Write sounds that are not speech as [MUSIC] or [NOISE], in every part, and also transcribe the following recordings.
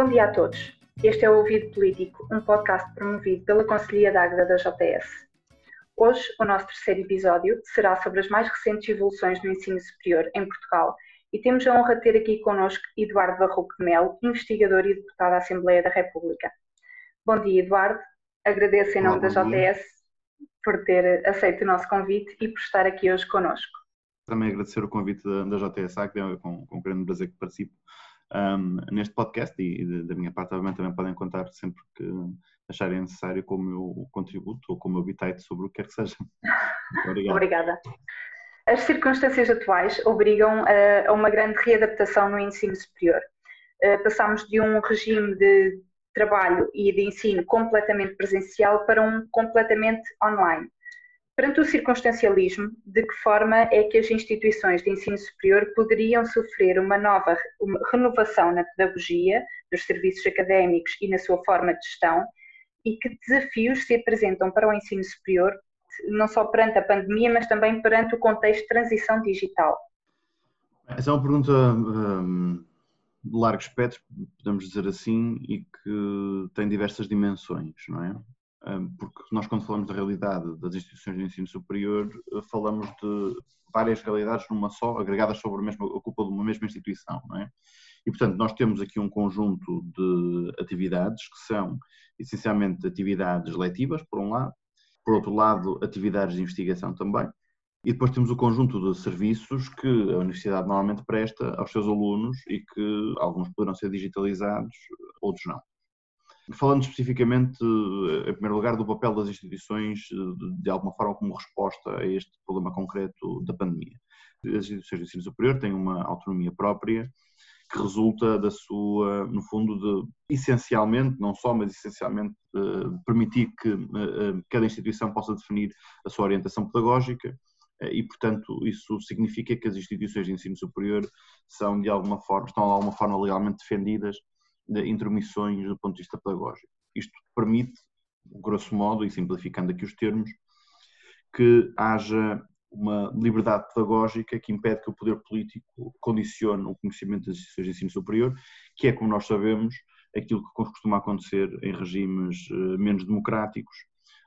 Bom dia a todos. Este é o Ouvido Político, um podcast promovido pela Conselhia da Águeda da JS. Hoje, o nosso terceiro episódio será sobre as mais recentes evoluções no ensino superior em Portugal e temos a honra de ter aqui connosco Eduardo Barroco de Melo, investigador e deputado à Assembleia da República. Bom dia, Eduardo. Agradeço em nome Olá, da JS por ter aceito o nosso convite e por estar aqui hoje connosco. Também agradecer o convite da, da JS, que é com, com grande prazer que participo um, neste podcast e da minha parte obviamente também podem contar sempre que acharem necessário com o meu contributo ou com o meu bitite sobre o que quer que seja. [LAUGHS] Obrigado. Obrigada. As circunstâncias atuais obrigam a, uma grande readaptação no ensino superior. Passamos de um regime de trabalho e de ensino completamente presencial para um completamente online. Perante o circunstancialismo, de que forma é que as instituições de ensino superior poderiam sofrer uma nova uma renovação na pedagogia, nos serviços académicos e na sua forma de gestão? E que desafios se apresentam para o ensino superior, não só perante a pandemia, mas também perante o contexto de transição digital? Essa é uma pergunta hum, de largo espectro, podemos dizer assim, e que tem diversas dimensões, não é? Porque nós quando falamos da realidade das instituições de ensino superior, eh, falamos de várias realidades numa só, agregadas sobre a, mesma, a culpa de uma mesma instituição, não é? E, portanto, nós temos aqui um conjunto de atividades que são, essencialmente, atividades letivas, por um lado, por outro lado, atividades de investigação também, e depois temos o conjunto de serviços que a Universidade normalmente presta aos seus alunos e que alguns poderão ser digitalizados, outros não. Falando especificamente, eh, em primeiro lugar, do papel das instituições, eh, de alguma forma, como resposta a este problema concreto da pandemia. As instituições de ensino superior têm uma autonomia própria que resulta da sua, no fundo, de essencialmente, não só, mas essencialmente, eh, permitir que cada instituição possa definir a sua orientação pedagógica e, portanto, isso significa que as instituições de ensino superior são, de alguma forma, estão de alguma forma legalmente defendidas de intromissões do ponto de vista pedagógico. Isto permite, grosso modo, e simplificando aqui os termos, que haja uma liberdade pedagógica que impede que o poder político condicione o conhecimento das instituições de ensino superior, que é, como nós sabemos, aquilo que costuma acontecer em regimes eh, menos democráticos.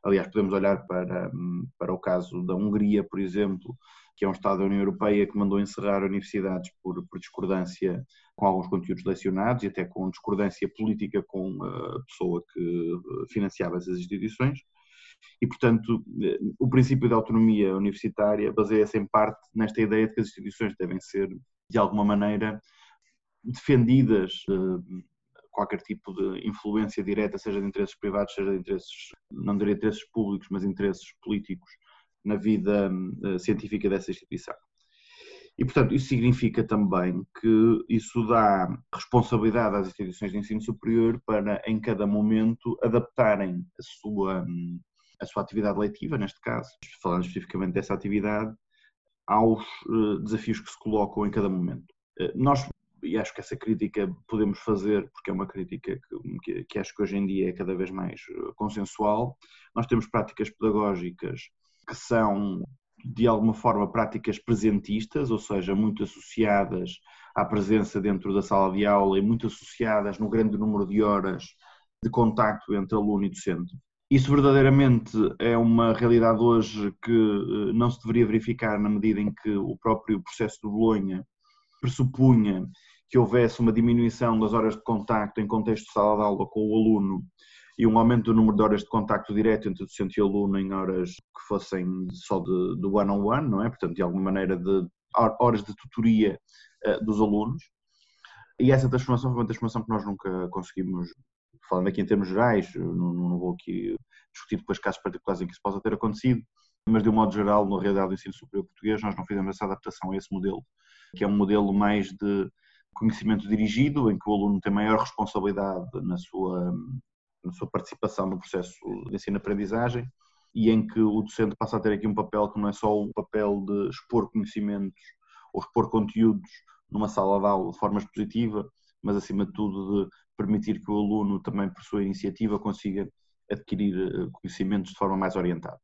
Aliás, podemos olhar para, hum, para o caso da Hungria, por exemplo, que é um Estado da União Europeia que mandou encerrar universidades por, por discordância com alguns conteúdos lecionados e até com discordância política com a pessoa que eh, financiava essas instituições. E, portanto, eh, o princípio da autonomia universitária baseia-se em parte nesta ideia de que as instituições devem ser, de alguma maneira, defendidas eh, qualquer tipo de influência direta, seja de interesses privados, seja de interesses, não diria interesses públicos, mas interesses políticos na vida uh, científica dessa instituição. E, portanto, isso significa também que isso dá responsabilidade às instituições de ensino superior para, em cada momento, adaptarem a sua, a sua atividade leitiva, neste caso, falando especificamente dessa atividade, aos uh, desafios que se colocam em cada momento. Uh, nós, e acho que essa crítica podemos fazer, porque é uma crítica que, que acho que hoje em dia é cada vez mais consensual, nós temos práticas pedagógicas que são de alguma forma práticas presentistas, ou seja, muito associadas à presença dentro da sala de aula e muito associadas no grande número de horas de contacto entre aluno e docente. Isso verdadeiramente é uma realidade hoje que eh, não se deveria verificar na medida em que o próprio processo de Bolonha pressupunha que houvesse uma diminuição das horas de contacto em contexto de sala de aula com o aluno e um aumento do número de horas de contacto direto entre docente e aluno em horas que fossem só de, de one-on-one, não é? Portanto, de alguma maneira de horas de tutoria uh, dos alunos. E essa transformação foi uma transformação que nós nunca conseguimos, falando aqui em termos gerais, não, não vou aqui discutir depois casos particulares em que isso possa ter acontecido, mas de um modo geral, na realidade do ensino superior português, nós não fizemos essa adaptação a esse modelo, que é um modelo mais de conhecimento dirigido, em que o aluno tem maior responsabilidade na sua na sua participação no processo de ensino-aprendizagem e em que o docente passa a ter aqui um papel que não é só o papel de expor conhecimentos ou expor conteúdos numa sala de aula de forma expositiva, mas acima de tudo de permitir que o aluno também por sua iniciativa consiga adquirir eh, conhecimentos de forma mais orientada.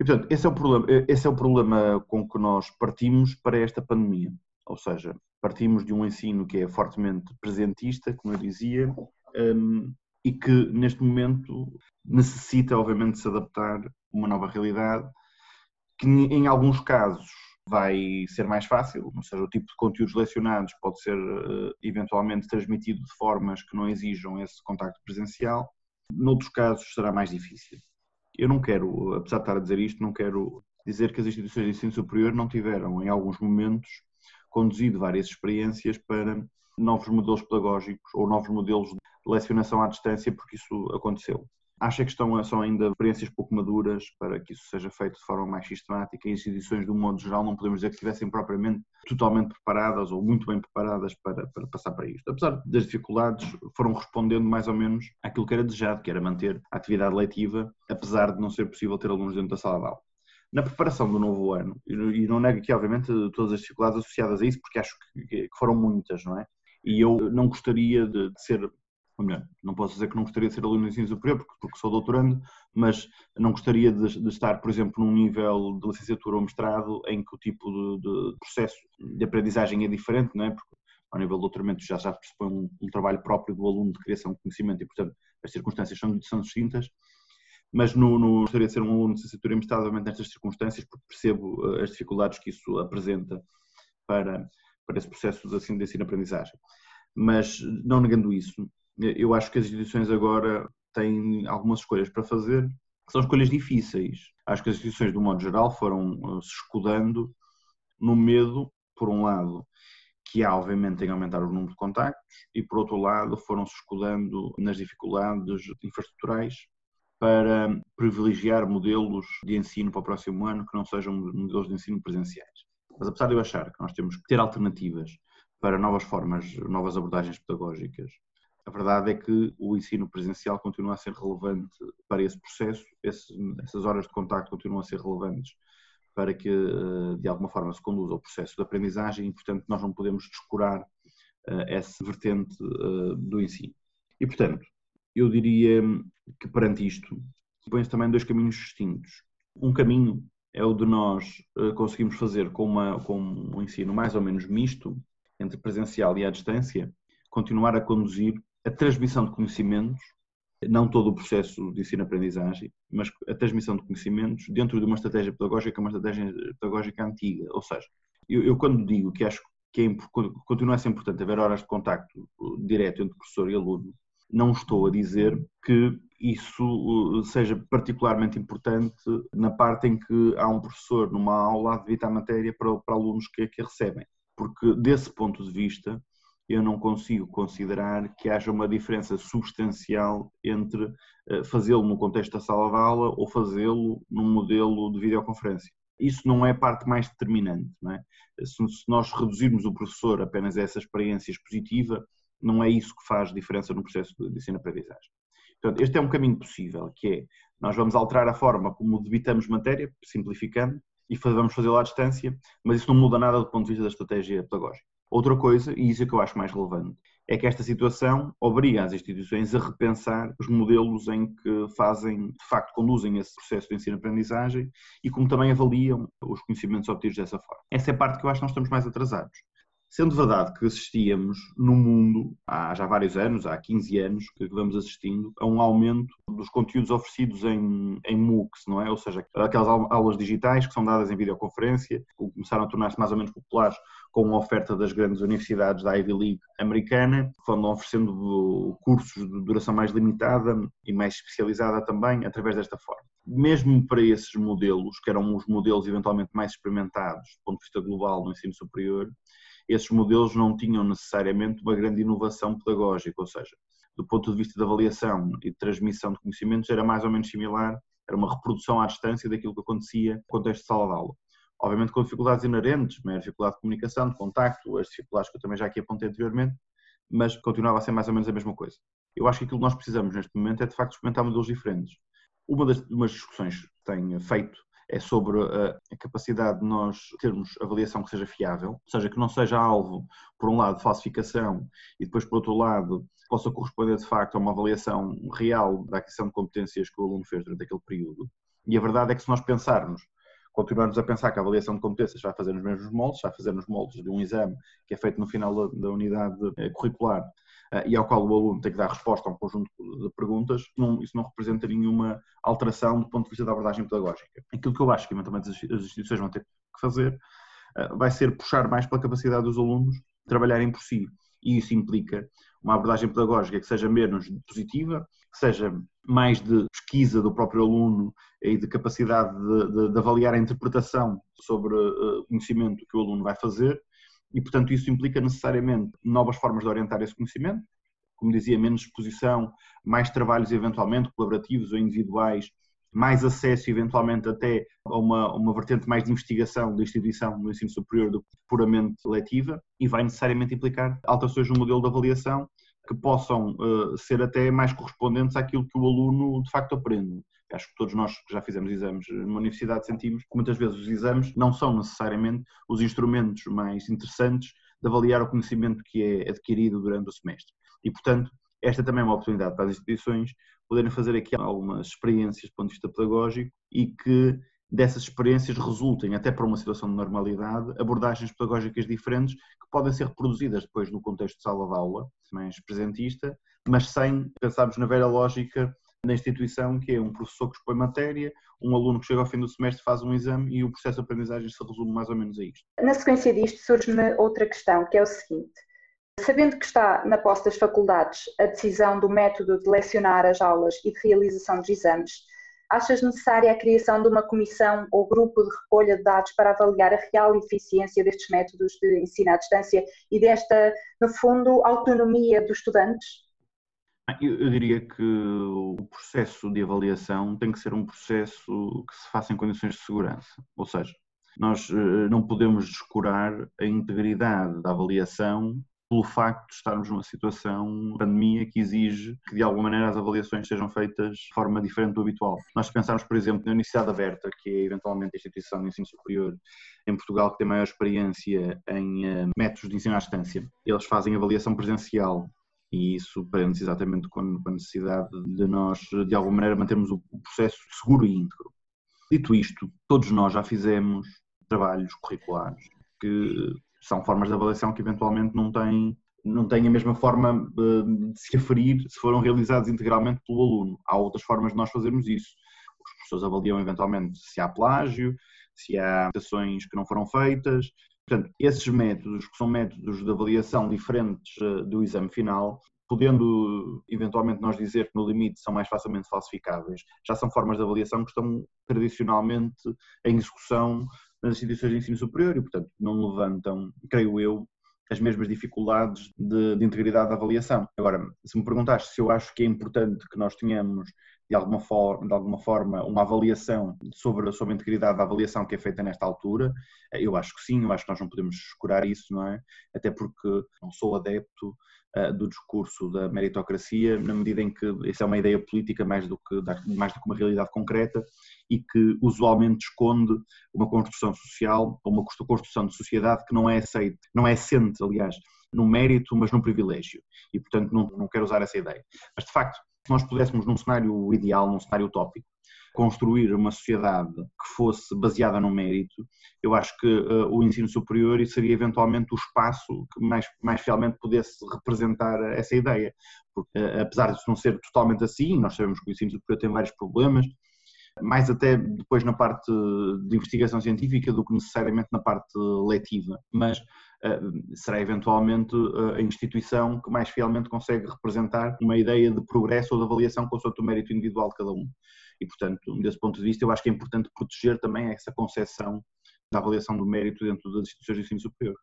E, portanto, esse é, o problema, eh, esse é o problema com que nós partimos para esta pandemia. Ou seja, partimos de um ensino que é fortemente presentista, como eu dizia, um, e que neste momento necessita, obviamente, se adaptar a uma nova realidade, que em alguns casos vai ser mais fácil, ou seja, o tipo de conteúdos lecionados pode ser uh, eventualmente transmitido de formas que não exijam esse contacto presencial, noutros casos será mais difícil. Eu não quero, apesar de estar a dizer isto, não quero dizer que as instituições de ensino superior não tiveram, em alguns momentos, conduzido várias experiências para novos modelos pedagógicos ou novos modelos de lecionação à distância, porque isso aconteceu. Acho que estão, são ainda experiências pouco maduras para que isso seja feito de forma mais sistemática e as instituições, de um modo geral, não podemos dizer que estivessem propriamente totalmente preparadas ou muito bem preparadas para, para passar para isto. Apesar das dificuldades, foram respondendo mais ou menos àquilo que era desejado, que era manter a atividade letiva, apesar de não ser possível ter alunos dentro da sala de aula. Na preparação do novo ano, e não nego aqui, obviamente, todas as dificuldades associadas a isso, porque acho que foram muitas, não é? E eu não gostaria de ser ou melhor, não posso dizer que não gostaria de ser aluno de ensino superior, porque, porque sou doutorando, mas não gostaria de, de, estar, por exemplo, num nível de licenciatura ou mestrado em que o tipo de, de processo de aprendizagem é diferente, não é? Porque ao nível do doutoramento já, já pressupõe um, um, trabalho próprio do aluno de criação de conhecimento e, portanto, as circunstâncias são, são distintas. Mas no, no, gostaria de ser um aluno de licenciatura e mestrado, obviamente, nestas circunstâncias, porque percebo eh, as dificuldades que isso apresenta para, para esse processo de, assim, de ensino-aprendizagem. Mas, não negando isso, eu acho que as instituições agora têm algumas escolhas para fazer, que são escolhas difíceis. Acho que as instituições, do modo geral, foram uh, se escudando no medo, por um lado, que há, obviamente, em aumentar o número de contactos, e, por outro lado, foram se escudando nas dificuldades infraestruturais para privilegiar modelos de ensino para o próximo ano que não sejam modelos de ensino presenciais. Mas apesar de eu achar que nós temos que ter alternativas para novas formas, novas abordagens pedagógicas, a verdade é que o ensino presencial continua a ser relevante para esse processo, esse, essas horas de contacto continuam a ser relevantes para que, eh, de alguma forma, se conduza o processo de aprendizagem e, portanto, nós não podemos descurar eh, essa vertente eh, do ensino. E, portanto, eu diria que perante isto, põe-se também dois caminhos distintos. Um caminho é o de nós conseguirmos fazer com, uma, com um ensino mais ou menos misto, entre presencial e à distância, continuar a conduzir a transmissão de conhecimentos, não todo o processo de ensino-aprendizagem, mas a transmissão de conhecimentos dentro de uma estratégia pedagógica, uma estratégia pedagógica antiga. Ou seja, eu, eu quando digo que acho que é, continua a ser importante haver horas de contacto direto entre professor e aluno, não estou a dizer que isso uh, seja particularmente importante na parte em que há um professor numa aula a dedicar a matéria para, para alunos que, que a recebem. Porque, desse ponto de vista, eu não consigo considerar que haja uma diferença substancial entre eh, fazê-lo no contexto da sala de aula ou fazê-lo num modelo de videoconferência. Isso não é a parte mais determinante. Não é? Se nós reduzirmos o professor apenas a essa experiência expositiva, não é isso que faz diferença no processo de ensino-aprendizagem. Portanto, este é um caminho possível, que é, nós vamos alterar a forma como debitamos matéria, simplificando, e vamos fazê-lo à distância, mas isso não muda nada do ponto de vista da estratégia pedagógica. Outra coisa, e isso é que eu acho mais relevante, é que esta situação obriga as instituições a repensar os modelos em que fazem, de facto, conduzem esse processo de ensino-aprendizagem e como também avaliam os conhecimentos obtidos dessa forma. Essa é a parte que eu acho que nós estamos mais atrasados. Sendo verdade que assistíamos no mundo, há já vários anos, há 15 anos, que vamos assistindo a um aumento dos conteúdos oferecidos em, em MOOCs, não é? Ou seja, aquelas aulas digitais que são dadas em videoconferência, começaram a tornar-se mais ou menos populares com a oferta das grandes universidades da Ivy League americana, que foram oferecendo cursos de duração mais limitada e mais especializada também, através desta forma. Mesmo para esses modelos, que eram os modelos eventualmente mais experimentados do ponto de vista global no ensino superior, esses modelos não tinham necessariamente uma grande inovação pedagógica, ou seja, do ponto de vista de avaliação e de transmissão de conhecimentos era mais ou menos similar, era uma reprodução à distância daquilo que acontecia no contexto de sala de aula. Obviamente com dificuldades inerentes, maior dificuldade de comunicação, de contacto, as dificuldades que eu também já aqui apontei anteriormente, mas continuava a ser mais ou menos a mesma coisa. Eu acho que aquilo que nós precisamos neste momento é de facto experimentar modelos diferentes. Uma das discussões que tenho feito é sobre a, capacidade de nós termos avaliação que seja fiável, ou seja, que não seja alvo, por um lado, de falsificação e depois, por outro lado, possa corresponder de facto a uma avaliação real da aquisição de competências que o aluno fez durante aquele período. E a verdade é que se nós pensarmos, continuarmos a pensar que a avaliação de competências vai fazer nos mesmos moldes, vai fazer nos moldes de um exame que é feito no final da, da unidade eh, curricular, e ao qual o aluno tem que dar resposta a um conjunto de perguntas, não, isso não representa nenhuma alteração do ponto de vista da abordagem pedagógica. Aquilo que eu acho que eventualmente as instituições vão ter que fazer vai ser puxar mais pela capacidade dos alunos trabalharem por si. E isso implica uma abordagem pedagógica que seja menos positiva, que seja mais de pesquisa do próprio aluno e de capacidade de, de, de avaliar a interpretação sobre o conhecimento que o aluno vai fazer, e, portanto, isso implica necessariamente novas formas de orientar esse conhecimento, como dizia, menos exposição, mais trabalhos eventualmente colaborativos ou individuais, mais acesso eventualmente até a uma, uma vertente mais de investigação da instituição no ensino superior do que puramente letiva e vai necessariamente implicar alterações no modelo de avaliação que possam uh, ser até mais correspondentes àquilo que o aluno de facto aprende. Acho que todos nós que já fizemos exames numa universidade sentimos que muitas vezes os exames não são necessariamente os instrumentos mais interessantes de avaliar o conhecimento que é adquirido durante o semestre. E, portanto, esta também é uma oportunidade para as instituições poderem fazer aqui algumas experiências do ponto de vista pedagógico e que dessas experiências resultem, até para uma situação de normalidade, abordagens pedagógicas diferentes que podem ser reproduzidas depois no contexto de sala de aula, mais presentista, mas sem pensarmos na velha lógica na instituição, que é um professor que expõe matéria, um aluno que chega ao fim do semestre faz um exame e o processo de aprendizagem se resume mais ou menos a isto. Na sequência disto surge-me outra questão, que é o seguinte. Sabendo que está na posse das faculdades a decisão do método de lecionar as aulas e de realização dos exames, achas necessária a criação de uma comissão ou grupo de recolha de dados para avaliar a real eficiência destes métodos de ensino à distância e desta, no fundo, autonomia dos estudantes? Eu, eu, diria que o processo de avaliação tem que ser um processo que se faça em condições de segurança, ou seja, nós eh, não podemos descurar a integridade da avaliação pelo facto de estarmos numa situação de pandemia que exige que de alguma maneira as avaliações sejam feitas de forma diferente do habitual. Nós pensarmos, por exemplo, na Universidade Aberta, que é eventualmente a instituição de ensino superior em Portugal que tem maior experiência em uh, métodos de ensino à distância, eles fazem avaliação presencial e isso prende-se exatamente com a necessidade de nós, de alguma maneira, mantermos o processo seguro e íntegro. Dito isto, todos nós já fizemos trabalhos curriculares que são formas de avaliação que eventualmente não têm, não têm a mesma forma eh, de se aferir se foram realizados integralmente pelo aluno. Há outras formas de nós fazermos isso. Os professores avaliam eventualmente se há plágio, se há anotações que não foram feitas, Portanto, esses métodos, que são métodos de avaliação diferentes eh, do exame final, podendo eventualmente nós dizer que no limite são mais facilmente falsificáveis, já são formas de avaliação que estão tradicionalmente em execução nas instituições de ensino superior e, portanto, não levantam, creio eu, as mesmas dificuldades de, de, integridade da avaliação. Agora, se me perguntaste se eu acho que é importante que nós tenhamos de alguma forma, de alguma forma uma avaliação sobre, sobre a integridade da avaliação que é feita nesta altura, eu acho que sim, eu acho que nós não podemos escurar isso, não é? Até porque não sou adepto uh, do discurso da meritocracia, na medida em que isso é uma ideia política mais do que, mais do que uma realidade concreta e que usualmente esconde uma construção social uma construção de sociedade que não é aceite, não é assente, aliás, no mérito, mas no privilégio. E, portanto, não, não quero usar essa ideia. Mas, de facto, se nós pudéssemos, num cenário ideal, num cenário utópico, construir uma sociedade que fosse baseada no mérito, eu acho que uh, o ensino superior seria eventualmente o espaço que mais, mais fielmente pudesse representar essa ideia. Porque, uh, apesar de não ser totalmente assim, nós sabemos que o ensino superior tem vários problemas, mais até depois na parte de investigação científica do que necessariamente na parte letiva, mas uh, será eventualmente uh, a instituição que mais fielmente consegue representar uma ideia de progresso ou de avaliação com o mérito individual de cada um. E, portanto, desse ponto de vista, eu acho que é importante proteger também essa concepção da avaliação do mérito dentro das instituições de ensino superior.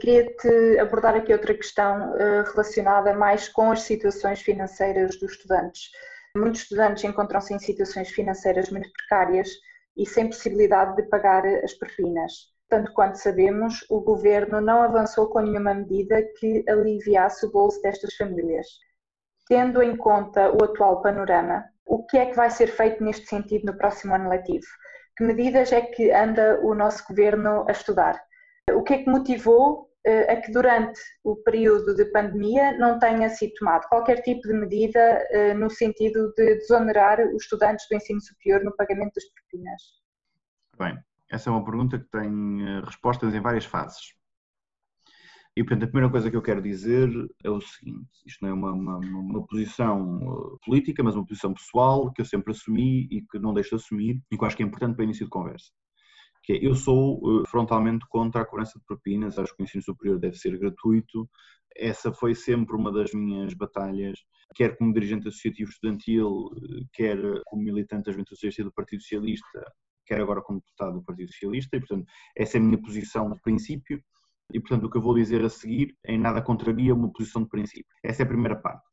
Queria-te abordar aqui outra questão uh, relacionada mais com as situações financeiras dos estudantes. Muitos estudantes encontram-se em situações financeiras muito precárias e sem possibilidade de pagar as propinas. Tanto quanto sabemos, o governo não avançou com nenhuma medida que aliviasse o bolso destas famílias. Tendo em conta o atual panorama, o que é que vai ser feito neste sentido no próximo ano letivo? Que medidas é que anda o nosso governo a estudar? O que é que motivou a que durante o período de pandemia não tenha sido tomado qualquer tipo de medida eh, no sentido de desonerar os estudantes do ensino superior no pagamento das propinas? Bem, essa é uma pergunta que tem eh, respostas em várias fases. E, portanto, a primeira coisa que eu quero dizer é o seguinte: isto não é uma, uma, uma posição política, mas uma posição pessoal que eu sempre assumi e que não deixo de assumir e que eu acho que é importante para o início de conversa. Que é, eu sou uh, frontalmente contra a cobrança de propinas, acho que o ensino superior deve ser gratuito. Essa foi sempre uma das minhas batalhas, quer como dirigente associativo estudantil, uh, quer como militante da Juventude Socialista do Partido Socialista, quer agora como deputado do Partido Socialista, e, portanto, essa é a minha posição de princípio e, portanto, o que eu vou dizer a seguir em nada contraria uma posição de princípio. Essa é a primeira parte.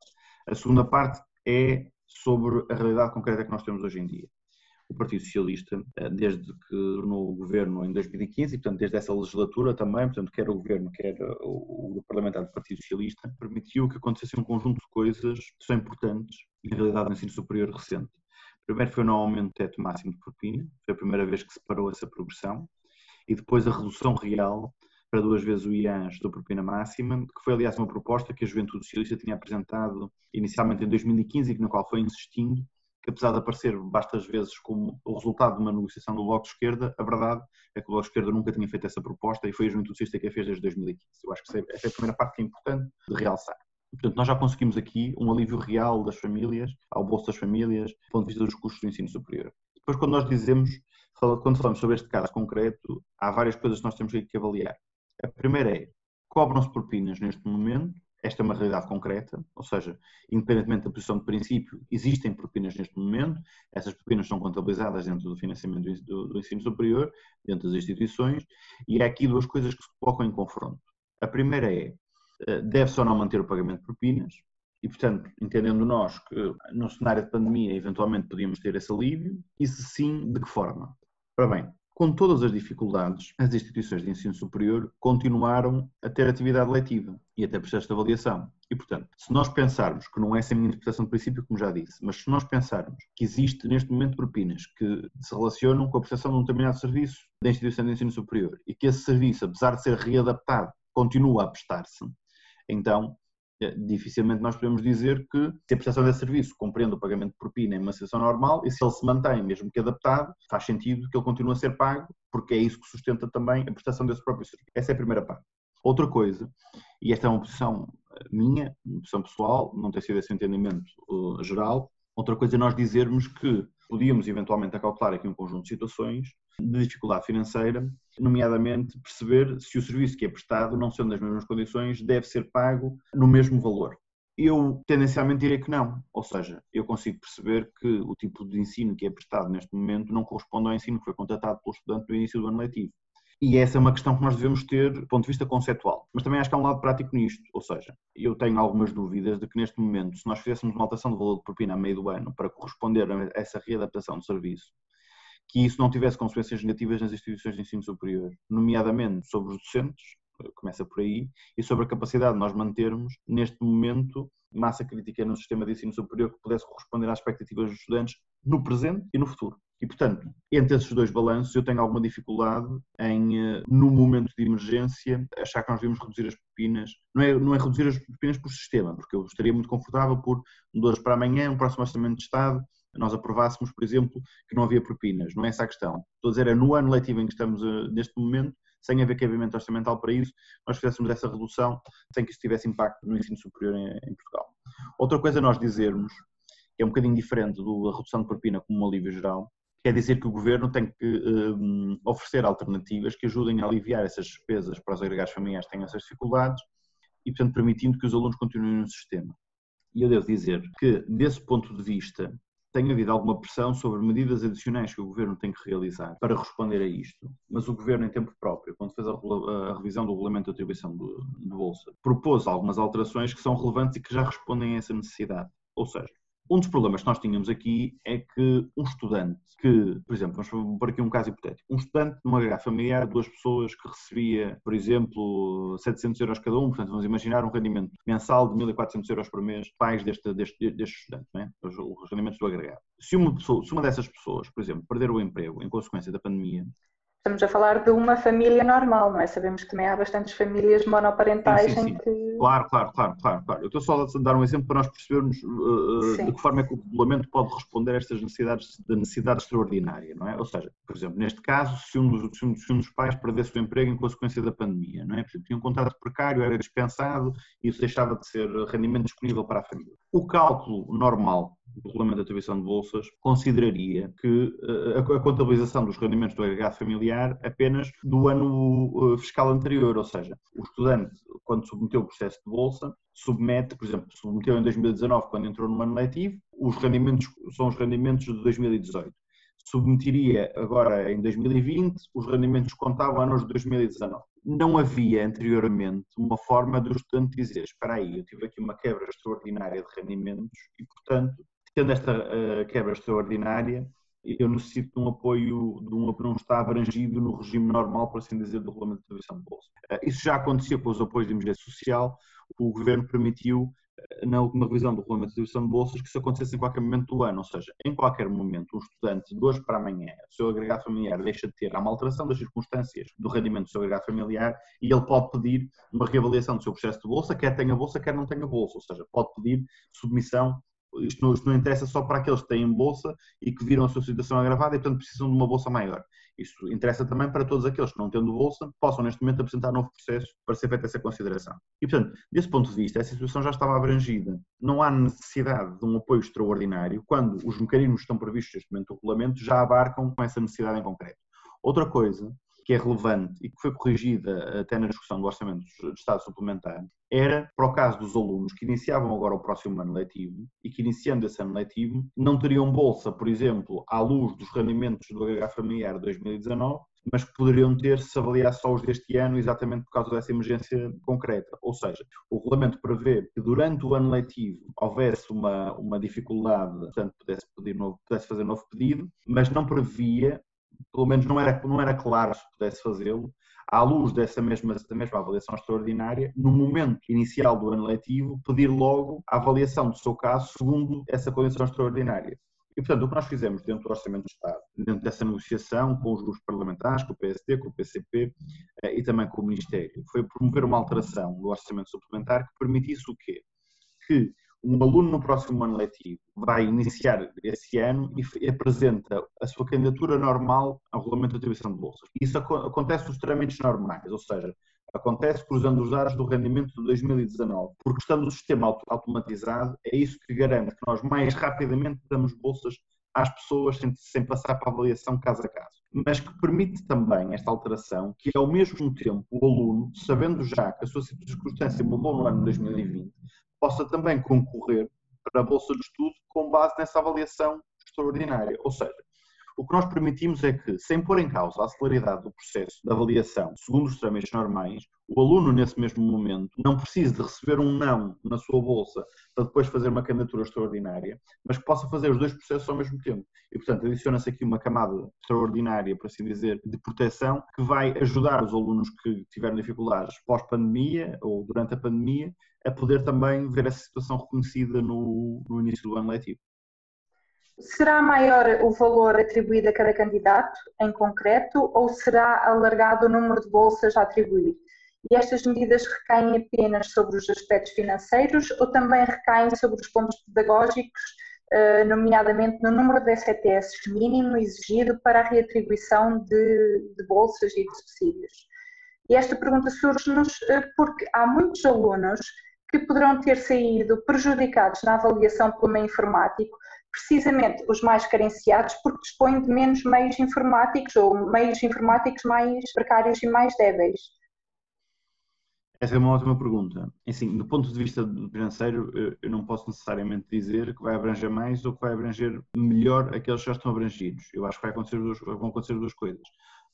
A segunda parte é sobre a realidade concreta que nós temos hoje em dia. O Partido Socialista, eh, desde que tornou o governo em 2015, e portanto desde essa legislatura também, portanto quer o governo, quer o, o parlamentar do Partido Socialista, permitiu que acontecesse um conjunto de coisas que são importantes na realidade no ensino superior recente. Primeiro foi no aumento do teto máximo de propina, foi a primeira vez que se parou essa progressão, e depois a redução real para duas vezes o IANS do propina máxima, que foi aliás uma proposta que a Juventude Socialista tinha apresentado inicialmente em 2015 e na qual foi insistindo, que apesar de aparecer bastas vezes como o resultado de uma negociação do Bloco de Esquerda, a verdade é que o Bloco de Esquerda nunca tinha feito essa proposta e foi a Juventude Socialista que a fez desde 2015. Eu acho que essa é a primeira parte que é importante de realçar. Portanto, nós já conseguimos aqui um alívio real das famílias, ao bolso das famílias, do ponto de vista dos custos do ensino superior. Depois, quando nós dizemos, quando falamos sobre este caso concreto, há várias coisas que nós temos que avaliar. A primeira é, cobram-se propinas neste momento, esta é uma realidade concreta, ou seja, independentemente da posição de princípio, existem propinas neste momento, essas propinas são contabilizadas dentro do financiamento do, ensino superior, dentro das instituições, e há aqui duas coisas que se colocam em confronto. A primeira é, eh, deve-se ou não manter o pagamento de propinas, e, portanto, entendendo nós que no cenário de pandemia eventualmente podíamos ter esse alívio, e se sim, de que forma? Ora bem, com todas as dificuldades, as instituições de ensino superior continuaram a ter atividade letiva e até processo de avaliação. E, portanto, se nós pensarmos, que não é essa a minha interpretação de princípio, como já disse, mas se nós pensarmos que existe neste momento propinas que se relacionam com a prestação de um determinado serviço da instituição de ensino superior e que esse serviço, apesar de ser readaptado, continua a prestar-se, então dificilmente nós podemos dizer que se a prestação de serviço compreende o pagamento de propina em uma situação normal e se ele se mantém, mesmo que adaptado, faz sentido que ele continue a ser pago, porque é isso que sustenta também a prestação desse próprio serviço. Essa é a primeira parte. Outra coisa, e esta é uma posição eh, minha, uma posição pessoal, não tem sido esse entendimento uh, geral, outra coisa é nós dizermos que podíamos eventualmente acautelar aqui um conjunto de situações de dificuldade financeira, nomeadamente perceber se o serviço que é prestado, não sendo das mesmas condições, deve ser pago no mesmo valor. Eu tendencialmente direi que não, ou seja, eu consigo perceber que o tipo de ensino que é prestado neste momento não corresponde ao ensino que foi contratado pelo estudante no início do ano letivo. E essa é uma questão que nós devemos ter do ponto de vista conceptual. Mas também acho que há um lado prático nisto. Ou seja, eu tenho algumas dúvidas de que neste momento, se nós fizéssemos uma alteração do valor de propina a meio do ano para corresponder a essa readaptação do serviço, que isso não tivesse consequências negativas nas instituições de ensino superior, nomeadamente sobre os docentes, começa por aí, e sobre a capacidade de nós mantermos, neste momento, massa crítica no sistema de ensino superior que pudesse corresponder às expectativas dos estudantes no presente e no futuro. E, portanto, entre esses dois balanços, eu tenho alguma dificuldade em, eh, no momento de emergência, achar que nós devemos reduzir as propinas. Não é, não é reduzir as propinas por sistema, porque eu estaria muito confortável por hoje para amanhã, um próximo orçamento de Estado, nós aprovássemos, por exemplo, que não havia propinas. Não é essa a questão. Estou a dizer, é no ano letivo em que estamos uh, neste momento, sem haver cabimento orçamental para isso, nós fizéssemos essa redução sem que isso tivesse impacto no ensino superior em, em Portugal. Outra coisa nós dizermos, que é um bocadinho diferente da redução de propina como um alívio geral, quer dizer que o governo tem que um, oferecer alternativas que ajudem a aliviar essas despesas para os agregados familiares que têm essas dificuldades e, portanto, permitindo que os alunos continuem no sistema. E eu devo dizer que, desse ponto de vista, tem havido alguma pressão sobre medidas adicionais que o Governo tem que realizar para responder a isto, mas o Governo, em tempo próprio, quando fez a, a revisão do regulamento de atribuição do, Bolsa, propôs algumas alterações que são relevantes e que já respondem a essa necessidade. Ou seja, um dos problemas que nós tínhamos aqui é que um estudante que, por exemplo, vamos pôr aqui um caso hipotético, um estudante numa agregado familiar, duas pessoas que recebia, por exemplo, 700 euros cada um, portanto vamos imaginar um rendimento mensal de 1.400 euros por mês, pais deste, deste, deste estudante, é? os, os rendimentos do agregado. Se uma, pessoa, se uma dessas pessoas, por exemplo, perder o emprego em consequência da pandemia, Estamos a falar de uma família normal, não é? Sabemos que também há bastantes famílias monoparentais sim, sim, sim. em que. Claro, claro, claro, claro, claro. Eu estou só a dar um exemplo para nós percebermos uh, de que forma é que o regulamento pode responder a estas necessidades de necessidade extraordinária, não é? Ou seja, por exemplo, neste caso, se um dos, se um, se um dos pais perdesse o emprego em consequência da pandemia, não é? Por exemplo, tinha um contrato precário, era dispensado e isso deixava de ser rendimento disponível para a família. O cálculo normal do Regulamento de Atribuição de Bolsas consideraria que eh, a contabilização dos rendimentos do agregado familiar apenas do ano eh, fiscal anterior, ou seja, o estudante, quando submeteu o processo de bolsa, submete, por exemplo, submeteu em 2019, quando entrou no ano letivo, os rendimentos são os rendimentos de 2018. Submeteria agora em 2020 os rendimentos contavam anos de 2019. Não havia anteriormente uma forma do estudante dizer: Espera aí, eu tive aqui uma quebra extraordinária de rendimentos e, portanto, tendo esta uh, quebra extraordinária, eu necessito de um apoio, de um, não está abrangido no regime normal, por assim dizer, do regulamento de distribuição de bolsa. Uh, isso já acontecia com os apoios de emergência social, o governo permitiu, uh, na última revisão do regulamento de distribuição de bolsas, que isso acontecesse em qualquer momento do ano, ou seja, em qualquer momento, um estudante, de hoje para amanhã, o seu agregado familiar deixa de ter, há uma alteração das circunstâncias do rendimento do seu agregado familiar e ele pode pedir uma reavaliação do seu processo de bolsa, quer tenha bolsa, quer não tenha bolsa, ou seja, pode pedir submissão isto não, isto não interessa só para aqueles que têm bolsa e que viram a sua situação agravada e, portanto, precisam de uma bolsa maior. Isto interessa também para todos aqueles que, não tendo bolsa, possam neste momento apresentar novo processo para ser feita essa consideração. E, portanto, desse ponto de vista, essa situação já estava abrangida. Não há necessidade de um apoio extraordinário quando os mecanismos que estão previstos neste momento no regulamento já abarcam com essa necessidade em concreto. Outra coisa que é relevante e que foi corrigida até na discussão do Orçamento de Estado Suplementar, era para o caso dos alunos que iniciavam agora o próximo ano letivo e que, iniciando esse ano letivo, não teriam bolsa, por exemplo, à luz dos rendimentos do HH familiar 2019, mas que poderiam ter se avaliar só os deste ano exatamente por causa dessa emergência concreta. Ou seja, o regulamento prevê que durante o ano letivo houvesse uma, uma dificuldade, portanto pudesse, pedir novo, pudesse fazer novo pedido, mas não previa pelo menos não era, não era claro se pudesse fazê-lo, à luz dessa mesma, da mesma avaliação extraordinária, no momento inicial do ano letivo, pedir logo a avaliação do seu caso segundo essa condição extraordinária. E, portanto, o que nós fizemos dentro do Orçamento do Estado, dentro dessa negociação com os grupos parlamentares, com o PSD, com o PCP eh, e também com o Ministério, foi promover uma alteração do Orçamento Suplementar que permitisse o quê? Que um aluno no próximo ano letivo vai iniciar esse ano e apresenta a sua candidatura normal ao regulamento de atribuição de bolsas. Isso acontece nos trâmites normais, ou seja, acontece cruzando os dados do rendimento de 2019, porque estando o sistema automatizado, é isso que garante que nós mais rapidamente damos bolsas às pessoas sem, sem passar para a avaliação caso a caso. Mas que permite também esta alteração que, ao mesmo tempo, o aluno, sabendo já que a sua circunstância mudou no ano de 2020, possa também concorrer para a Bolsa de Estudo com base nessa avaliação extraordinária. Ou seja, o que nós permitimos é que, sem pôr em causa a celeridade do processo de avaliação segundo os trâmites normais, o aluno, nesse mesmo momento, não precise de receber um não na sua bolsa para depois fazer uma candidatura extraordinária, mas que possa fazer os dois processos ao mesmo tempo. E, portanto, adiciona-se aqui uma camada extraordinária, por assim dizer, de proteção, que vai ajudar os alunos que tiveram dificuldades pós-pandemia ou durante a pandemia a poder também ver essa situação reconhecida no, no início do ano letivo. Será maior o valor atribuído a cada candidato, em concreto, ou será alargado o número de bolsas a atribuir? E estas medidas recaem apenas sobre os aspectos financeiros ou também recaem sobre os pontos pedagógicos, eh, nomeadamente no número de SETS mínimo exigido para a reatribuição de, de bolsas e de subsídios? E esta pergunta surge-nos eh, porque há muitos alunos que poderão ter saído prejudicados na avaliação pelo meio informático, precisamente os mais carenciados, porque dispõem de menos meios informáticos ou meios informáticos mais precários e mais débeis. Essa é uma ótima pergunta. Assim, do ponto de vista financeiro, eu não posso necessariamente dizer que vai abranger mais ou que vai abranger melhor aqueles que já estão abrangidos. Eu acho que vai acontecer duas, vão acontecer duas coisas.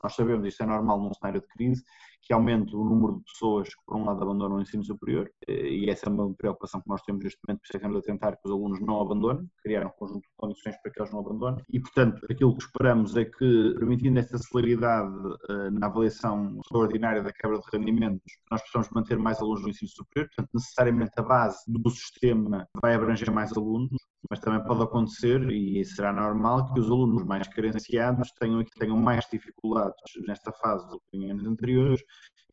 Nós sabemos, isto é normal num cenário de crise, que aumente o número de pessoas que, por um lado, abandonam o ensino superior, eh, e essa é uma preocupação que nós temos neste momento, por isso é estamos a tentar que os alunos não abandonem, criar um conjunto de condições para que eles não abandonem, e, portanto, aquilo que esperamos é que, permitindo esta celeridade eh, na avaliação extraordinária da quebra de rendimentos, nós possamos manter mais alunos no ensino superior, portanto, necessariamente a base do sistema vai abranger mais alunos, mas também pode acontecer, e será normal, que os alunos mais carenciados tenham, tenham mais dificuldades nesta fase do que em anos anteriores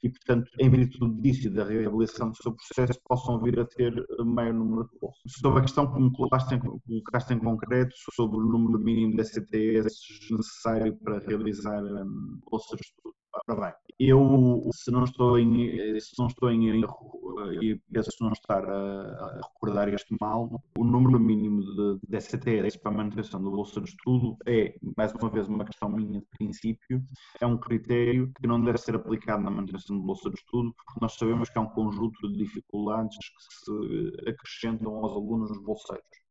e, portanto, em virtude disso e da reavaliação do seu processo, possam vir a ter maior número de bolsas. Sobre a questão que me colocaste em, colocaste em concreto, sobre o número mínimo de STS necessário para realizar um, bolsas de estudo. Ora bem, eu, se não estou em, se não estou em erro, e penso não estar a, a, recordar este mal, o número mínimo de, de STS para a manutenção do bolsa de estudo é, mais uma vez, uma questão minha de princípio, é um critério que não deve ser aplicado na manutenção do bolsa de estudo, porque nós sabemos que há um conjunto de dificuldades que se acrescentam aos alunos bolseiros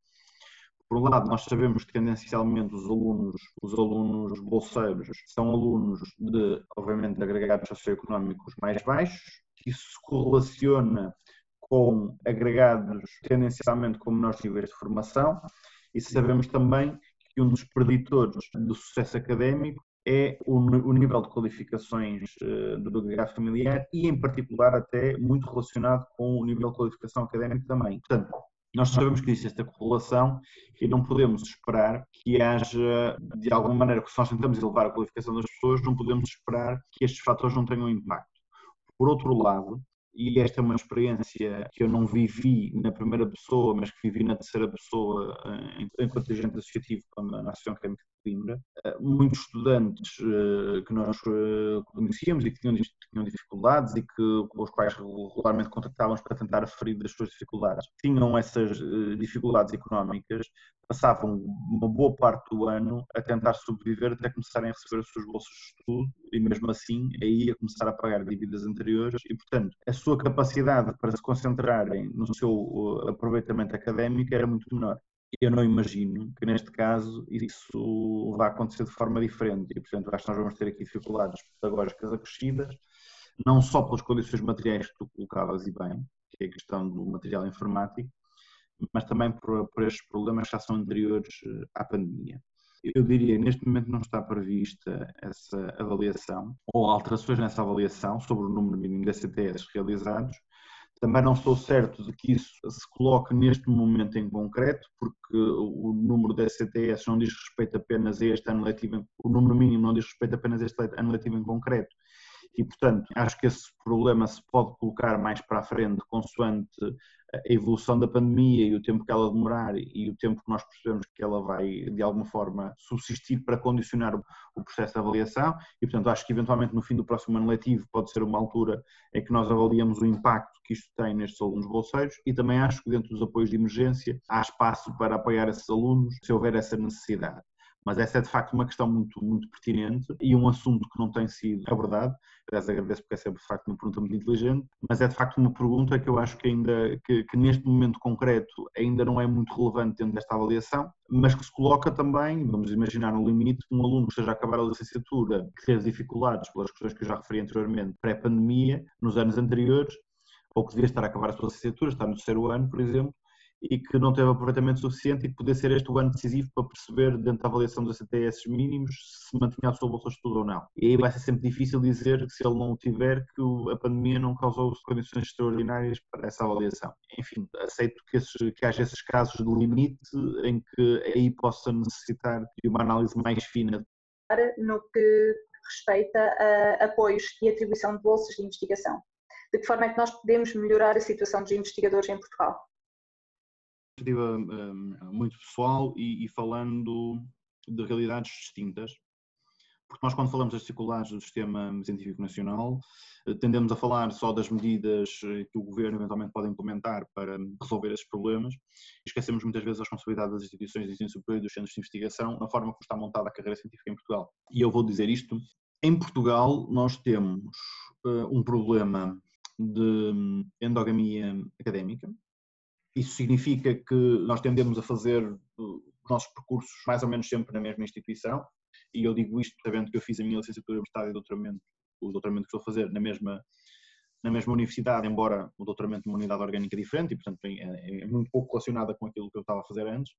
por um lado, nós sabemos que tendencialmente os alunos, os alunos bolseiros são alunos de, obviamente, agregados socioeconómicos mais baixos, isso se correlaciona com agregados tendencialmente com menores níveis de formação e sabemos também que um dos preditores do sucesso académico é o, o nível de qualificações uh, do agregado familiar e, em particular, até muito relacionado com o nível de qualificação académica também. Portanto, nós sabemos que existe esta correlação e não podemos esperar que haja, de alguma maneira, que se nós tentamos elevar a qualificação das pessoas, não podemos esperar que estes fatores não tenham impacto. Por outro lado, e esta é uma experiência que eu não vivi na primeira pessoa, mas que vivi na terceira pessoa eh, enquanto agente associativo na Associação Académica Coimbra. Eh, muitos estudantes eh, que nós conhecíamos e que tinham, tinham dificuldades e que, os quais regularmente contactávamos para tentar aferir das suas dificuldades, tinham essas dificuldades económicas, passavam uma boa parte do ano a tentar sobreviver até começarem a receber as suas bolsas de estudo e mesmo assim aí a começar a pagar dívidas anteriores e portanto a sua capacidade para se concentrarem no seu aproveitamento académico era muito menor. Eu não imagino que neste caso isso vá acontecer de forma diferente e portanto acho que nós vamos ter aqui dificuldades pedagógicas acrescidas não só pelas condições materiais que tu colocavas e bem, que é a questão do material informático, mas também por, por estes problemas que já são anteriores eh, à pandemia. Eu diria, neste momento não está prevista essa avaliação ou alterações nessa avaliação sobre o número mínimo de CTS realizados. Também não estou certo de que isso se coloque neste momento em concreto, porque o número de CTS não diz respeito apenas a este ano letivo, o número mínimo não diz respeito apenas a este ano letivo em concreto, e, portanto, acho que esse problema se pode colocar mais para a frente, consoante a evolução da pandemia e o tempo que ela demorar e o tempo que nós percebemos que ela vai, de alguma forma, subsistir para condicionar o processo de avaliação. E, portanto, acho que eventualmente no fim do próximo ano letivo pode ser uma altura em que nós avaliamos o impacto que isto tem nestes alunos bolseiros e também acho que dentro dos apoios de emergência há espaço para apoiar esses alunos se houver essa necessidade mas essa é de facto uma questão muito, muito pertinente e um assunto que não tem sido abordado. Aliás, agradeço porque é de facto uma pergunta muito inteligente, mas é de facto uma pergunta que eu acho que ainda, que, que neste momento concreto ainda não é muito relevante dentro desta avaliação, mas que se coloca também, vamos imaginar no limite, um aluno que esteja a acabar a licenciatura, que teve dificuldades pelas questões que eu já referi anteriormente, pré-pandemia, nos anos anteriores, ou que devia estar a acabar a sua licenciatura, está no terceiro ano, por exemplo, e que não teve aproveitamento suficiente e que poder ser este o ano decisivo para perceber, dentro da avaliação dos CTS mínimos, se mantinha a sua bolsa de estudo ou não. E aí vai ser sempre difícil dizer que se ele não o tiver, que a pandemia não causou condições extraordinárias para essa avaliação. Enfim, aceito que, esses, que haja esses casos de limite em que aí possa necessitar de uma análise mais fina. No que respeita a apoios e atribuição de bolsas de investigação. De que forma é que nós podemos melhorar a situação dos investigadores em Portugal? Perspectiva um, muito pessoal e, e, falando de realidades distintas. Porque nós, quando falamos das dificuldades do sistema científico nacional, eh, tendemos a falar só das medidas eh, que o governo eventualmente pode implementar para resolver esses problemas e esquecemos muitas vezes a responsabilidade das instituições de ensino superior e dos centros de investigação na forma como está montada a carreira científica em Portugal. E eu vou dizer isto: em Portugal, nós temos uh, um problema de hum, endogamia académica, isso significa que nós tendemos a fazer uh, os nossos percursos mais ou menos sempre na mesma instituição, e eu digo isto sabendo que eu fiz a minha licenciatura universitária e doutoramento, o doutoramento que estou a fazer na mesma, na mesma universidade, embora o doutoramento numa unidade orgânica diferente, e portanto é, é muito pouco relacionada com aquilo que eu estava a fazer antes,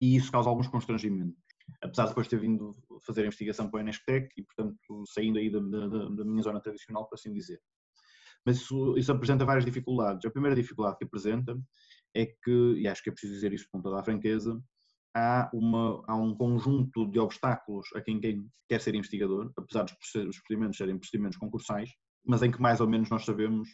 e isso causa alguns constrangimentos. Apesar de depois ter vindo fazer a investigação para o Enesctec e, portanto, saindo aí da, da, da minha zona tradicional, por assim dizer. Mas isso, isso apresenta várias dificuldades. A primeira dificuldade que apresenta é que, e acho que é preciso dizer isso com toda a franqueza, há, uma, há um conjunto de obstáculos a quem, quem quer ser investigador, apesar dos procedimentos serem procedimentos concursais, mas em que mais ou menos nós sabemos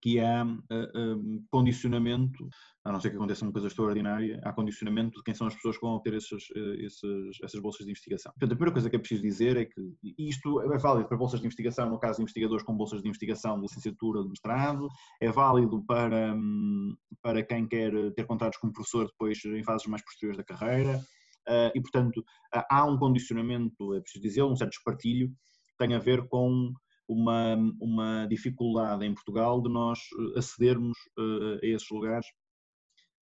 que há uh, condicionamento, a não ser que aconteça uma coisa extraordinária, há condicionamento de quem são as pessoas que vão obter esses, esses, essas bolsas de investigação. Portanto, a primeira coisa que é preciso dizer é que isto é válido para bolsas de investigação, no caso de investigadores com bolsas de investigação de licenciatura, de mestrado, é válido para, um, para quem quer ter contratos como professor depois em fases mais posteriores da carreira, uh, e portanto há um condicionamento, é preciso dizer, um certo espartilho, que tem a ver com uma, uma dificuldade em Portugal de nós eh, acedermos uh, a esses lugares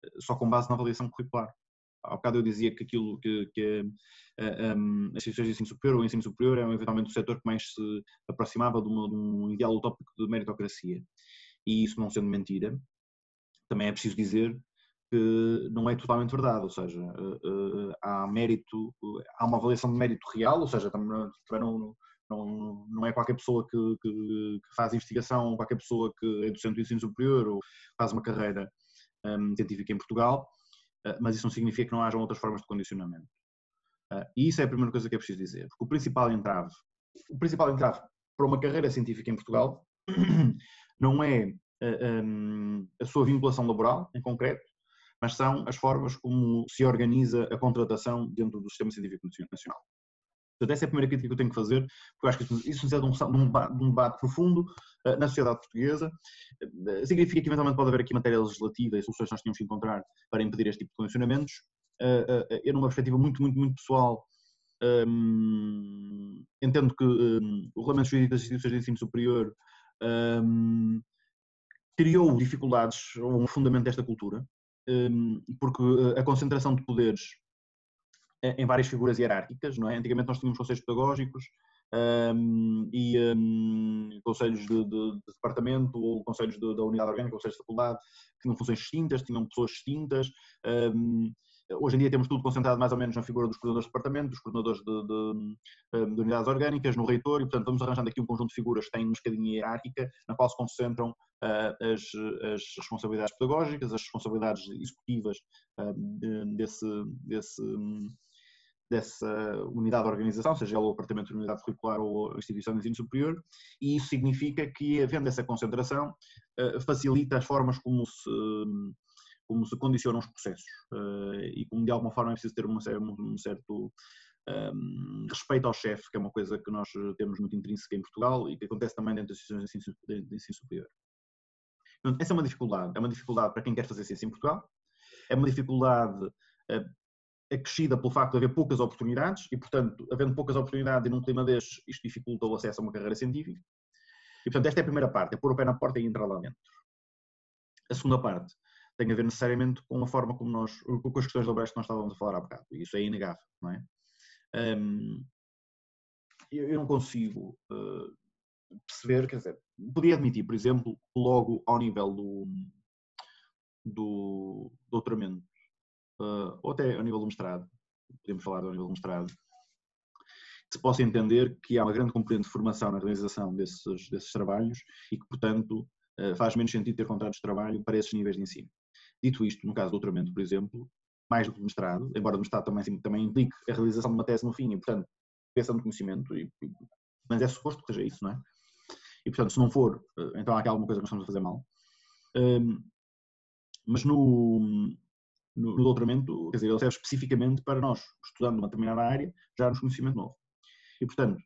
eh, só com base na avaliação curricular. Há bocado eu dizia que aquilo que, que um, as instituições de ensino superior ou ensino superior é eventualmente o setor que mais se aproximava de, uma, de um ideal utópico de meritocracia. E isso não sendo mentira, também é preciso dizer que não é totalmente verdade, ou seja, há mérito, há uma avaliação de mérito real, ou seja, também não, não, não é qualquer pessoa que, que, que, faz investigação, qualquer pessoa que é docente do ensino superior ou faz uma carreira um, científica em Portugal, uh, mas isso não significa que não hajam outras formas de condicionamento. Uh, e isso é a primeira coisa que é preciso dizer, porque o principal entrave, o principal entrave para uma carreira científica em Portugal [CLEARS THROAT] não é uh, um, a sua vinculação laboral, em concreto, mas são as formas como se organiza a contratação dentro do sistema científico nacional. Portanto, essa é a primeira crítica que eu tenho que fazer, porque eu acho que isso necessita de um, de um, debate, de debate profundo uh, na sociedade portuguesa. Uh, significa que eventualmente pode haver aqui matéria legislativa e soluções que nós tínhamos que encontrar para impedir este tipo de condicionamentos. Uh, eu, numa perspectiva muito, muito, muito pessoal, um, entendo que um, o Regulamento Jurídico das Instituições de Ensino Superior um, criou dificuldades ou um fundamento desta cultura, porque a concentração de poderes em várias figuras hierárquicas, não é? Antigamente nós tínhamos conselhos pedagógicos um, e um, conselhos de, de, de, departamento ou conselhos de, da unidade orgânica, conselhos de faculdade, que tinham funções distintas, tinham pessoas distintas. Um, hoje em dia temos tudo concentrado mais ou menos na figura dos coordenadores de departamento, dos coordenadores de, de, unidades orgânicas, no reitor, e portanto vamos arranjando aqui um conjunto de figuras que têm uma escadinha hierárquica, na qual se concentram uh, as, as, responsabilidades pedagógicas, as responsabilidades executivas desse, desse dessa unidade de organização, seja ela o departamento de unidade curricular ou a instituição de ensino superior, e isso significa que, havendo essa concentração, eh, facilita as formas como se, como se condicionam os processos eh, e como de alguma forma é preciso ter um certo um, respeito ao chefe, que é uma coisa que nós temos muito intrínseca em Portugal e que acontece também dentro das instituições de ensino, superior. Essa é uma dificuldade. É uma dificuldade para quem quer fazer ciência em Portugal, é uma dificuldade eh, acrescida pelo facto de haver poucas oportunidades e, portanto, havendo poucas oportunidades e num clima destes, isto dificulta o acesso a uma carreira científica. E, portanto, esta é a primeira parte, é pôr o pé na porta e entrar lá dentro. A segunda parte tem a ver necessariamente com a forma como nós, com as questões laborais que nós estávamos a falar há bocado, e isso é inegável, não é? Um, eu, não consigo uh, perceber, quer dizer, podia admitir, por exemplo, logo ao nível do, do doutoramento, uh, ou até ao nível do mestrado, podemos falar ao nível do mestrado, que se possa entender que há uma grande componente de formação na realização desses, desses trabalhos e que, portanto, uh, faz menos sentido ter contratos de trabalho para esses níveis de ensino. Dito isto, no caso do doutoramento, por exemplo, mais do que o mestrado, embora o mestrado também, também implique a realização de uma tese no fim e, portanto, criação de conhecimento, e, mas é suposto que seja isso, não é? E, portanto, se não for, eh, então há aqui alguma coisa que nós estamos a fazer mal. Um, mas no, no, no doutoramento, quer dizer, ele serve especificamente para nós, estudando uma determinada área, já nos conhecimento novo. E, portanto,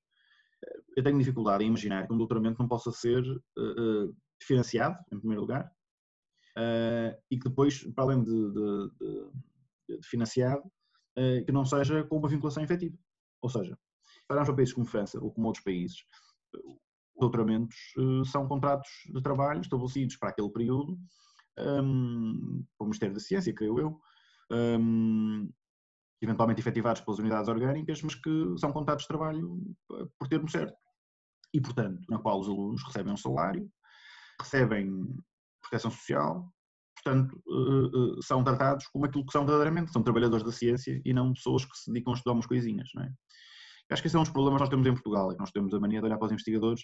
eh, eu tenho dificuldade em imaginar que um doutoramento não possa ser uh, uh, financiado, em primeiro lugar, uh, e que depois, para além de, de, de, de financiado, que não seja com uma vinculação efetiva. Ou seja, para para países como França ou como outros países, doutoramentos são contratos de trabalho estabelecidos para aquele período um, pelo Ministério da Ciência, creio eu, um, eventualmente efetivados pelas unidades orgânicas, mas que são contratos de trabalho eh, por termo certo. E, portanto, na qual os alunos recebem um salário, recebem proteção social, portanto, uh, uh, são tratados como aquilo que são verdadeiramente, são trabalhadores da ciência e não pessoas que se dedicam a estudar umas coisinhas, não é? Acho que esse é um dos problemas que nós temos em Portugal, é que nós temos a mania de olhar para os investigadores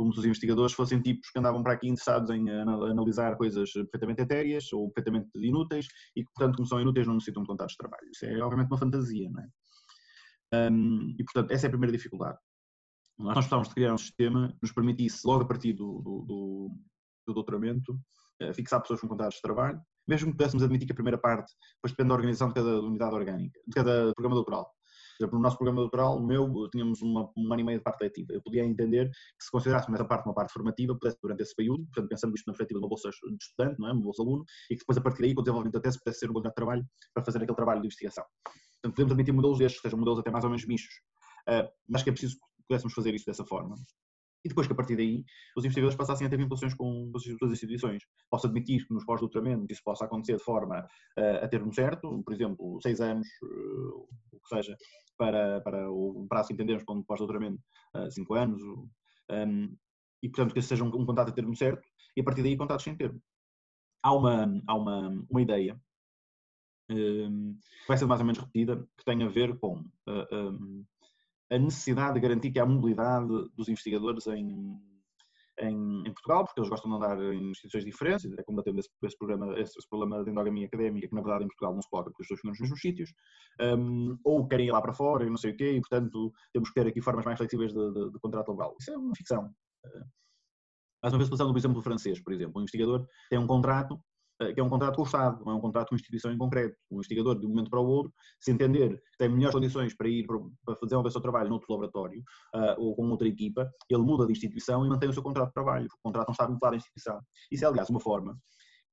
como se os investigadores fossem tipos que andavam para aqui interessados em analisar coisas perfeitamente etéreas ou perfeitamente inúteis e que, portanto, como são inúteis, não necessitam de contratos de trabalho. Isso é, obviamente, uma fantasia, não é? Um, e, portanto, essa é a primeira dificuldade. Nós precisávamos de criar um sistema que nos permitisse, logo a partir do, do, do, do doutoramento, uh, fixar pessoas com contratos de trabalho, mesmo que pudéssemos admitir que a primeira parte depois depende da organização de cada unidade orgânica, de cada programa doutoral. Por exemplo, no nosso programa doutoral, no meu, tínhamos uma, um ano e meio de parte letiva. Eu podia entender que se considerássemos essa parte uma parte formativa, pudesse durante esse período, portanto, pensando isto na perspectiva de uma bolsa de estudante, não é? uma bolsa aluno, e que depois a partir daí, com o desenvolvimento da tese, pudesse ser um contrato de trabalho para fazer aquele trabalho de investigação. Portanto, podemos admitir modelos destes, que sejam modelos até mais ou menos mistos, uh, mas que é preciso que pudéssemos fazer isso dessa forma e depois que a partir daí os investigadores passassem a ter vinculações com as instituições. Posso admitir que nos pós-doutoramentos isso possa acontecer de forma uh, a termo certo, por exemplo, seis anos, uh, o que seja, para, para o prazo que entendemos um pós-doutoramento, uh, cinco anos, um, e portanto que seja um, um a termo certo, e a partir daí contatos sem termo. Há uma, há uma, uma ideia um, que vai ser mais ou menos repetida, que tem a ver com um, a necessidade de garantir que há mobilidade dos investigadores em, em, em, Portugal, porque eles gostam de andar em instituições diferentes, é combatendo esse, esse, problema, esse, esse, problema de endogamia académica, que na verdade em Portugal não se coloca porque as pessoas ficam nos mesmos sítios, um, ou querem ir lá para fora e não sei o quê, e portanto temos que ter aqui formas mais flexíveis de, de, de contrato laboral. Isso é uma ficção. Mais uma vez, passando do exemplo francês, por exemplo, um investigador tem um contrato eh, que é um contrato com o Estado, não é um contrato com uma instituição em concreto. O investigador, de um momento para o outro, se entender que tem melhores condições para ir para fazer o seu trabalho noutro laboratório uh, ou com outra equipa, ele muda de instituição e mantém o seu contrato de trabalho. O contrato não está vinculado à instituição. Isso é, aliás, uma forma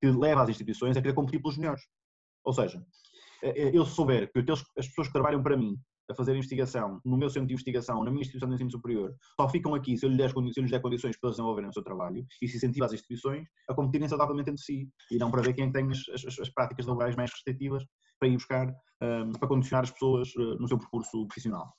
que leva as instituições a querer competir pelos melhores. Ou seja, eh, eu souber que as pessoas que trabalham para mim a fazer investigação no meu centro de investigação, na minha instituição de ensino superior, só ficam aqui se eu lhes der, se eu lhes der condições para desenvolverem o seu trabalho e se incentiva as instituições a competirem saudavelmente entre si e não para ver quem tem as, as, as práticas laborais mais restritivas para ir buscar, um, para condicionar as pessoas uh, no seu percurso profissional.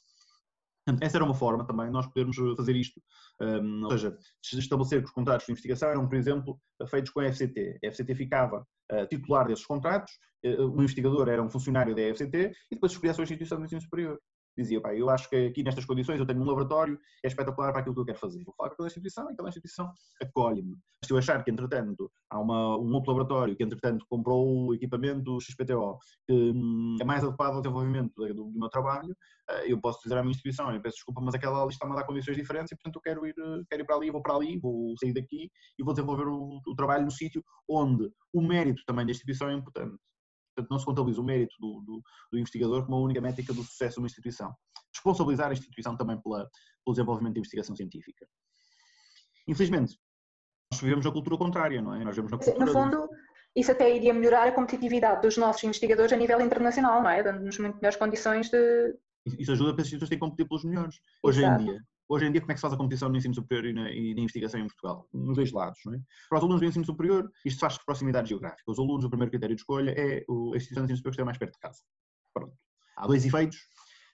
Essa era uma forma também nós podermos fazer isto, um, ou seja, estabelecer que os contratos de investigação eram, por exemplo, feitos com a FCT. A FCT ficava uh, titular desses contratos, o investigador era um funcionário da FCT e depois escolhia a sua instituição de ensino superior dizia, pá, eu acho que aqui nestas condições eu tenho um laboratório, é espetacular para aquilo que eu quero fazer. Vou falar com aquela instituição e aquela instituição acolhe-me. Se eu achar que, entretanto, há uma, um outro laboratório que, entretanto, comprou o equipamento XPTO que hum, é mais adequado ao desenvolvimento do, do, meu trabalho, eh, eu posso dizer à minha instituição, eu peço desculpa, mas aquela lista está-me a dar condições diferentes e, portanto, eu quero ir, quero ir para ali, vou para ali, vou sair daqui e vou desenvolver o, o trabalho no sítio onde o mérito também da instituição é importante. Portanto, não se contabiliza o mérito do, do, do, investigador como a única métrica do sucesso de uma instituição. Responsabilizar a instituição também pela, pelo desenvolvimento de investigação científica. Infelizmente, nós vivemos na cultura contrária, não é? Nós vivemos na cultura... No fundo, isso até iria melhorar a competitividade dos nossos investigadores a nível internacional, não é? Dando-nos muito melhores condições de... Isso ajuda para as instituições terem competir pelos melhores. Hoje Exato. em dia, Hoje em dia, como é que se faz a competição no ensino superior e na, e na investigação em Portugal? Nos dois lados, é? Para os alunos do ensino superior, isto faz por proximidade geográfica. Os alunos, o primeiro critério de escolha é a instituição de ensino superior que esteja mais perto de casa. Pronto. Há dois efeitos,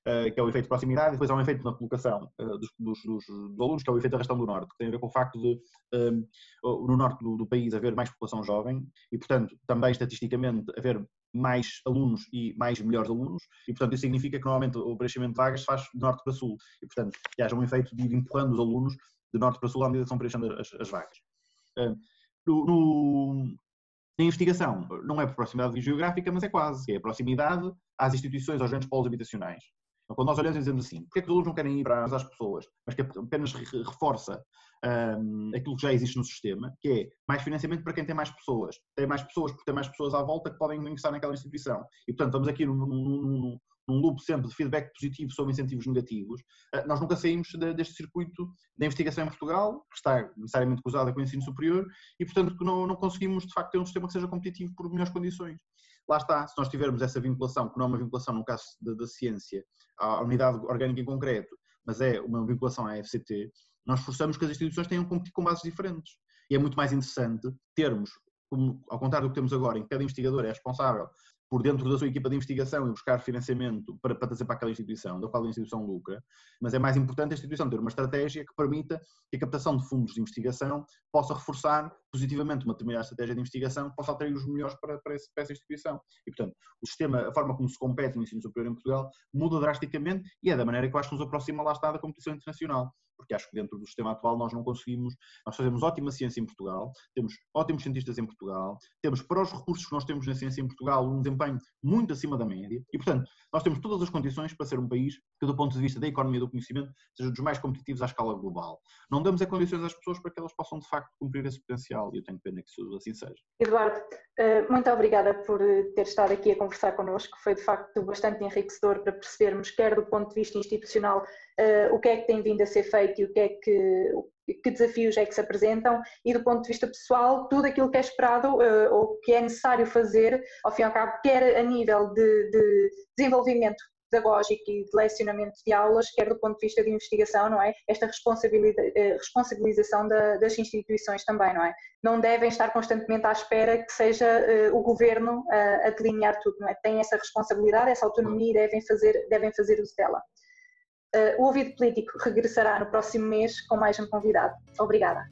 que é o efeito de proximidade, e depois há um efeito na colocação uh, dos, dos, dos, dos, alunos, que é o efeito da região do Norte, que tem a ver com o facto de, um, eh, no Norte do, do país, haver mais população jovem e, portanto, também estatisticamente haver mais alunos e mais melhores alunos, e portanto isso significa que normalmente o preenchimento de vagas se faz de norte para sul, e portanto que haja um efeito de ir empurrando os alunos de norte para sul à medida que estão preenchendo as, as vagas. No, no, na investigação, não é por proximidade geográfica, mas é quase, é a proximidade às instituições, aos grandes polos habitacionais. Então, quando nós olhamos e dizemos assim, porque é que os alunos não querem ir para as pessoas, mas que apenas reforça um, aquilo que já existe no sistema, que é mais financiamento para quem tem mais pessoas. Tem mais pessoas porque tem mais pessoas à volta que podem ingressar naquela instituição. E, portanto, estamos aqui num, num, num loop sempre de feedback positivo sobre incentivos negativos. Uh, nós nunca saímos de, deste circuito da investigação em Portugal, que está necessariamente cruzada com o ensino superior, e, portanto, não, não conseguimos, de facto, ter um sistema que seja competitivo por melhores condições. Lá está, se nós tivermos essa vinculação, que não é uma vinculação no caso da, ciência, à unidade orgânica em concreto, mas é uma vinculação à FCT, nós forçamos que as instituições tenham que competir com bases diferentes. E é muito mais interessante termos, como, ao contrário do que temos agora, em que cada investigador é responsável por dentro da sua equipa de investigação e buscar financiamento para, para trazer para aquela instituição, da qual a instituição lucra, mas é mais importante a instituição ter uma estratégia que permita que a captação de fundos de investigação possa reforçar positivamente uma determinada estratégia de investigação possa atrair os melhores para, para, esse, para essa instituição. E, portanto, o sistema, a forma como se compete no ensino superior em Portugal muda drasticamente e é da maneira que eu acho que nos aproxima lá está da competição internacional. Porque acho que dentro do sistema atual nós não conseguimos, nós fazemos ótima ciência em Portugal, temos ótimos cientistas em Portugal, temos para os recursos que nós temos na ciência em Portugal um desempenho muito acima da média e, portanto, nós temos todas as condições para ser um país que, do ponto de vista da economia do conhecimento, seja dos mais competitivos à escala global. Não damos as condições às pessoas para que elas possam, de facto, cumprir esse potencial e eu tenho pena que isso assim seja. Eduardo, muito obrigada por ter estado aqui a conversar connosco. Foi, de facto, bastante enriquecedor para percebermos, quer do ponto de vista institucional, eh, o que é que tem vindo a ser feito e o que é que, que desafios é que se apresentam e do ponto de vista pessoal, tudo aquilo que é esperado ou que é necessário fazer, ao fim e ao cabo, quer a nível de, de desenvolvimento pedagógico e de lecionamento de aulas, quer do ponto de vista de investigação, não é? Esta eh, responsabilização da, das instituições também, não é? Não devem estar constantemente à espera que seja uh, o governo uh, a delinear tudo, não é? Têm essa responsabilidade, essa autonomia e devem fazer, devem fazer uso dela. Uh, o Ouvido Político regressará no próximo mês com mais um convidado. Obrigada.